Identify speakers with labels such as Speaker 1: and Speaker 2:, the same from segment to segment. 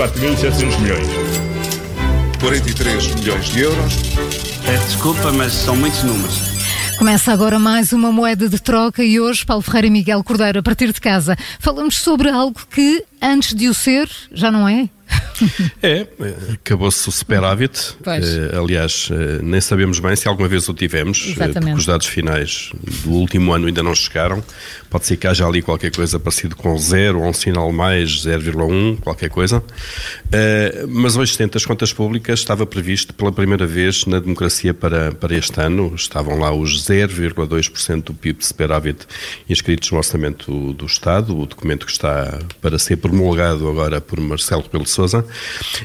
Speaker 1: 4.700 milhões.
Speaker 2: 43 milhões de euros.
Speaker 3: Peço desculpa, mas são muitos números.
Speaker 4: Começa agora mais uma moeda de troca e hoje, Paulo Ferreira e Miguel Cordeiro, a partir de casa, falamos sobre algo que, antes de o ser, já não é?
Speaker 5: É, acabou-se o superávit. Uh, aliás, uh, nem sabemos bem se alguma vez o tivemos, uh, porque os dados finais do último ano ainda não chegaram. Pode ser que haja ali qualquer coisa parecido com zero ou um sinal mais 0,1, qualquer coisa. mas hoje, dentro das contas públicas, estava previsto pela primeira vez na democracia para, para este ano, estavam lá os 0,2% do PIB de superávit inscritos no orçamento do Estado, o documento que está para ser promulgado agora por Marcelo Rebelo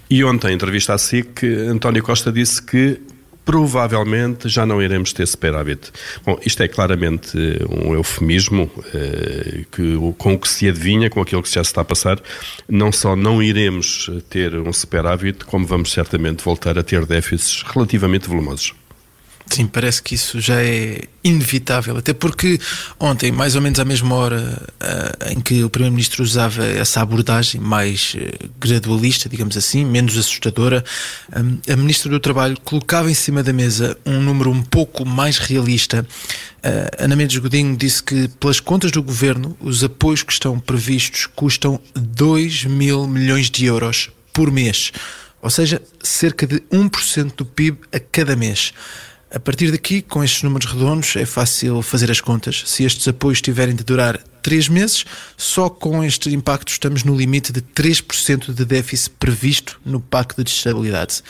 Speaker 5: E ontem, em entrevista à SIC, António Costa disse que provavelmente já não iremos ter superávit. Bom, isto é claramente um eufemismo eh, que, com o que se adivinha, com aquilo que já se está a passar, não só não iremos ter um superávit, como vamos certamente voltar a ter déficits relativamente volumosos.
Speaker 6: Sim, parece que isso já é inevitável, até porque ontem, mais ou menos à mesma hora uh, em que o Primeiro-Ministro usava essa abordagem mais uh, gradualista, digamos assim, menos assustadora, um, a Ministra do Trabalho colocava em cima da mesa um número um pouco mais realista. Uh, Ana Mendes Godinho disse que, pelas contas do Governo, os apoios que estão previstos custam 2 mil milhões de euros por mês, ou seja, cerca de 1% do PIB a cada mês. A partir daqui, com estes números redondos, é fácil fazer as contas. Se estes apoios tiverem de durar três meses, só com este impacto estamos no limite de 3% de déficit previsto no Pacto de Estabilidade.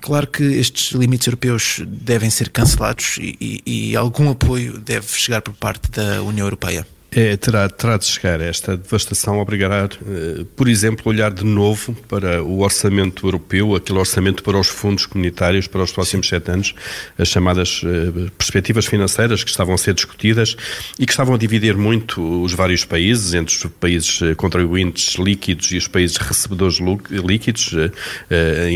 Speaker 6: Claro que estes limites europeus devem ser cancelados e, e, e algum apoio deve chegar por parte da União Europeia.
Speaker 5: É, terá, terá de chegar esta devastação obrigará, eh, por exemplo, olhar de novo para o orçamento europeu, aquele orçamento para os fundos comunitários para os próximos sete anos, as chamadas eh, perspectivas financeiras que estavam a ser discutidas e que estavam a dividir muito os vários países, entre os países eh, contribuintes líquidos e os países recebedores líquidos,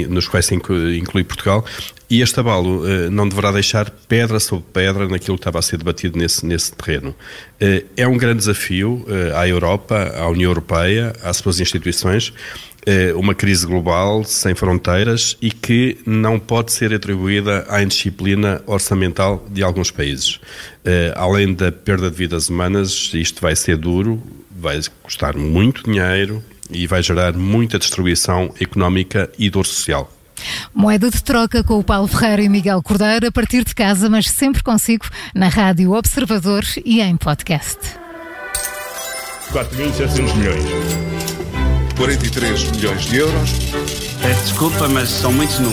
Speaker 5: nos quais se inclui Portugal, e este abalo uh, não deverá deixar pedra sobre pedra naquilo que estava a ser debatido nesse, nesse terreno. Uh, é um grande desafio uh, à Europa, à União Europeia, às suas instituições, uma crise global sem fronteiras e que não pode ser atribuída à indisciplina orçamental de alguns países. Além da perda de vidas humanas, isto vai ser duro, vai custar muito dinheiro e vai gerar muita destruição económica e dor social.
Speaker 4: Moeda de troca com o Paulo Ferreira e Miguel Cordeiro a partir de casa, mas sempre consigo na Rádio Observador e em podcast.
Speaker 1: 4.700 milhões.
Speaker 2: 43 milhões de euros.
Speaker 3: Peço desculpa, mas são muitos números.